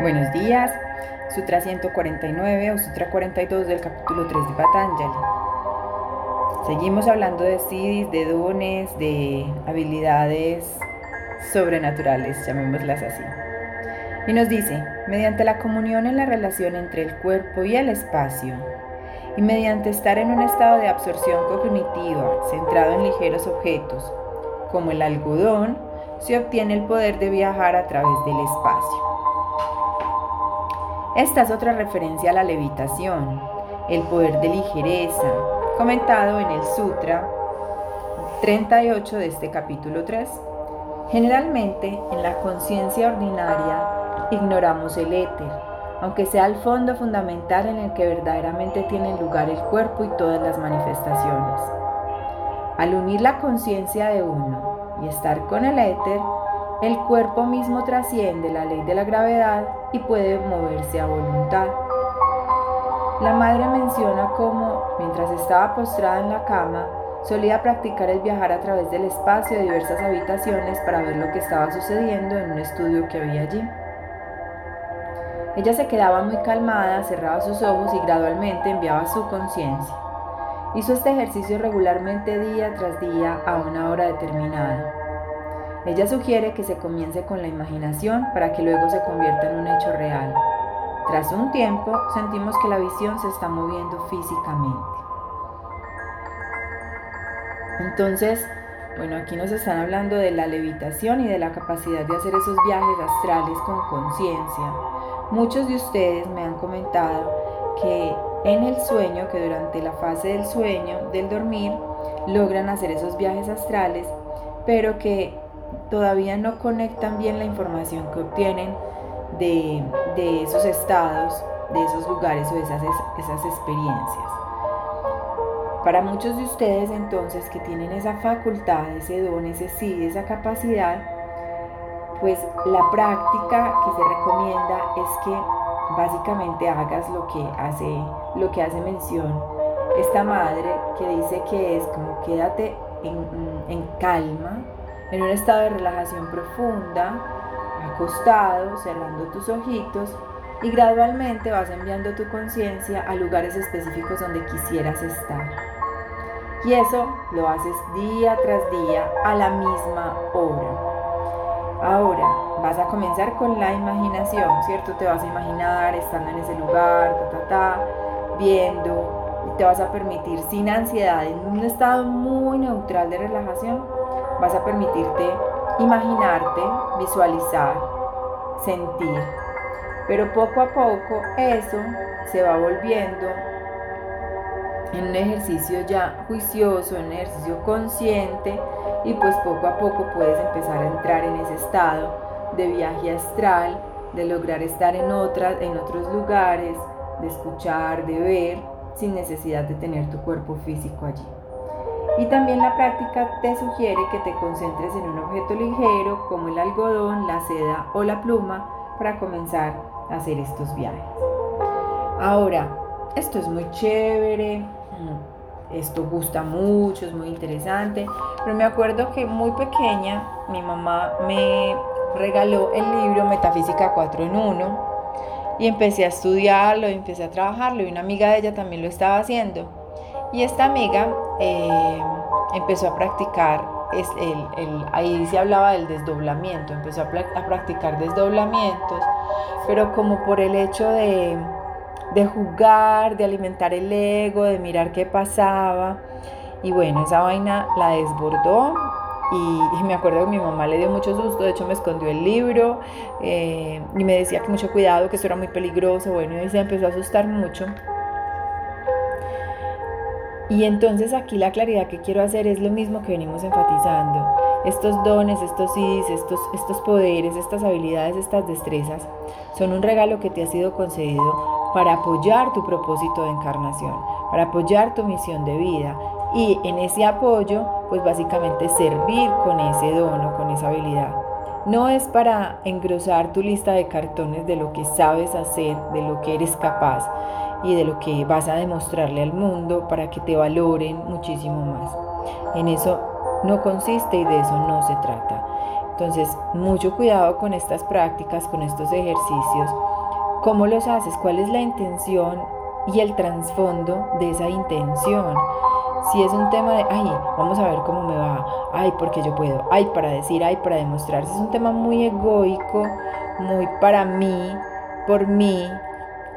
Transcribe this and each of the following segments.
Buenos días, Sutra 149 o Sutra 42 del capítulo 3 de Patanjali. Seguimos hablando de siddhis, de dones, de habilidades sobrenaturales, llamémoslas así. Y nos dice, mediante la comunión en la relación entre el cuerpo y el espacio, y mediante estar en un estado de absorción cognitiva centrado en ligeros objetos, como el algodón, se obtiene el poder de viajar a través del espacio. Esta es otra referencia a la levitación, el poder de ligereza, comentado en el Sutra 38 de este capítulo 3. Generalmente, en la conciencia ordinaria, ignoramos el éter, aunque sea el fondo fundamental en el que verdaderamente tienen lugar el cuerpo y todas las manifestaciones. Al unir la conciencia de uno y estar con el éter, el cuerpo mismo trasciende la ley de la gravedad y puede moverse a voluntad. La madre menciona cómo, mientras estaba postrada en la cama, solía practicar el viajar a través del espacio de diversas habitaciones para ver lo que estaba sucediendo en un estudio que había allí. Ella se quedaba muy calmada, cerraba sus ojos y gradualmente enviaba su conciencia. Hizo este ejercicio regularmente día tras día a una hora determinada. Ella sugiere que se comience con la imaginación para que luego se convierta en un hecho real. Tras un tiempo, sentimos que la visión se está moviendo físicamente. Entonces, bueno, aquí nos están hablando de la levitación y de la capacidad de hacer esos viajes astrales con conciencia. Muchos de ustedes me han comentado que en el sueño, que durante la fase del sueño, del dormir, logran hacer esos viajes astrales, pero que todavía no conectan bien la información que obtienen de, esos estados, de esos lugares o de esas, esas experiencias. Para muchos de ustedes entonces que tienen esa facultad, ese don, ese sí, esa capacidad, pues la práctica que se recomienda es que básicamente hagas lo que hace, lo que hace mención esta madre que dice que es como quédate en, en calma, en un estado de relajación profunda, acostado, cerrando tus ojitos y gradualmente vas enviando tu conciencia a lugares específicos donde quisieras estar. Y eso lo haces día tras día a la misma hora. Ahora vas a comenzar con la imaginación, ¿cierto? Te vas a imaginar estando en ese lugar, ta, ta, ta, viendo, y te vas a permitir sin ansiedad, en un estado muy neutral de relajación, vas a permitirte imaginarte, visualizar, sentir. Pero poco a poco eso se va volviendo en un ejercicio ya juicioso, en un ejercicio consciente y pues poco a poco puedes empezar a entrar en ese estado de viaje astral, de lograr estar en, otras, en otros lugares, de escuchar, de ver, sin necesidad de tener tu cuerpo físico allí. Y también la práctica te sugiere que te concentres en un objeto ligero como el algodón, la seda o la pluma para comenzar a hacer estos viajes. Ahora, esto es muy chévere, mm, esto gusta mucho, es muy interesante, pero me acuerdo que muy pequeña mi mamá me regaló el libro Metafísica 4 en 1 y empecé a estudiarlo, empecé a trabajarlo y una amiga de ella también lo estaba haciendo. Y esta amiga eh, empezó a practicar, el, ahí se hablaba del desdoblamiento, empezó a, practicar desdoblamientos, pero como por el hecho de, jugar, de alimentar el ego, de mirar qué pasaba. Y bueno, esa vaina la desbordó y, me acuerdo que mi mamá le dio mucho susto, de hecho me escondió el libro eh, y me decía que mucho cuidado, que eso era muy peligroso, bueno, y se empezó a asustar mucho. Y entonces aquí la claridad que quiero hacer es lo mismo que venimos enfatizando. Estos dones, estos IDs, estos, estos poderes, estas habilidades, estas destrezas son un regalo que te ha sido concedido para apoyar tu propósito de encarnación, para apoyar tu misión de vida y en ese apoyo, pues básicamente servir con ese don o con esa habilidad. No es para engrosar tu lista de cartones de lo que sabes hacer, de lo que eres capaz, y de lo que vas a demostrarle al mundo para que te valoren muchísimo más. En eso no consiste y de eso no se trata. Entonces, mucho cuidado con estas prácticas, con estos ejercicios. ¿Cómo los haces? ¿Cuál es la intención y el trasfondo de esa intención? Si es un tema de, ay, vamos a ver cómo me va, ay, porque yo puedo, ay, para decir, ay, para demostrar, si es un tema muy egoico, muy para mí, por mí,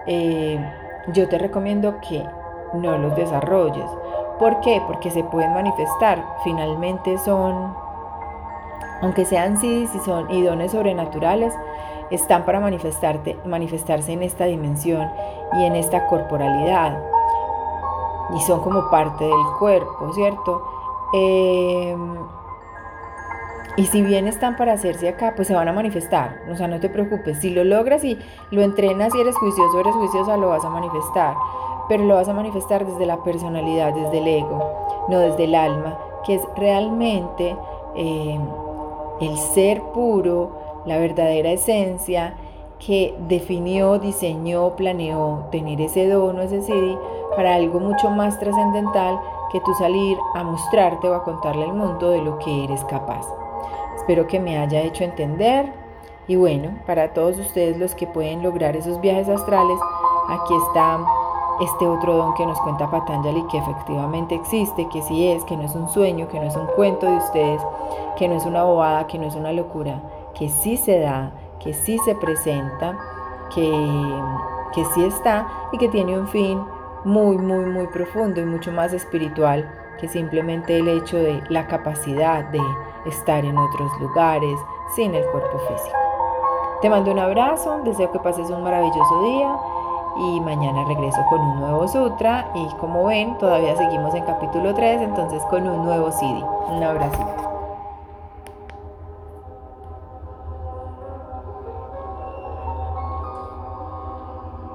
eh, yo te recomiendo que no los desarrolles. ¿Por qué? Porque se pueden manifestar. Finalmente son, aunque sean sí y son y dones sobrenaturales, están para manifestarte, manifestarse en esta dimensión y en esta corporalidad. Y son como parte del cuerpo, ¿cierto? Eh, y si bien están para hacerse acá, pues se van a manifestar. O sea, no te preocupes. Si lo logras y lo entrenas y eres juicioso, eres juiciosa, lo vas a manifestar. Pero lo vas a manifestar desde la personalidad, desde el ego, no desde el alma, que es realmente eh, el ser puro, la verdadera esencia que definió, diseñó, planeó tener ese don o ese CD para algo mucho más trascendental que tú salir a mostrarte o a contarle al mundo de lo que eres capaz. Espero que me haya hecho entender. Y bueno, para todos ustedes los que pueden lograr esos viajes astrales, aquí está este otro don que nos cuenta Patanjali que efectivamente existe, que sí es, que no es un sueño, que no es un cuento de ustedes, que no es una bobada, que no es una locura, que sí se da, que sí se presenta, que, que sí está y que tiene un fin muy, muy, muy profundo y mucho más espiritual que simplemente el hecho de la capacidad de estar en otros lugares sin el cuerpo físico. Te mando un abrazo, deseo que pases un maravilloso día y mañana regreso con un nuevo sutra y como ven todavía seguimos en capítulo 3, entonces con un nuevo CD. Un abrazo.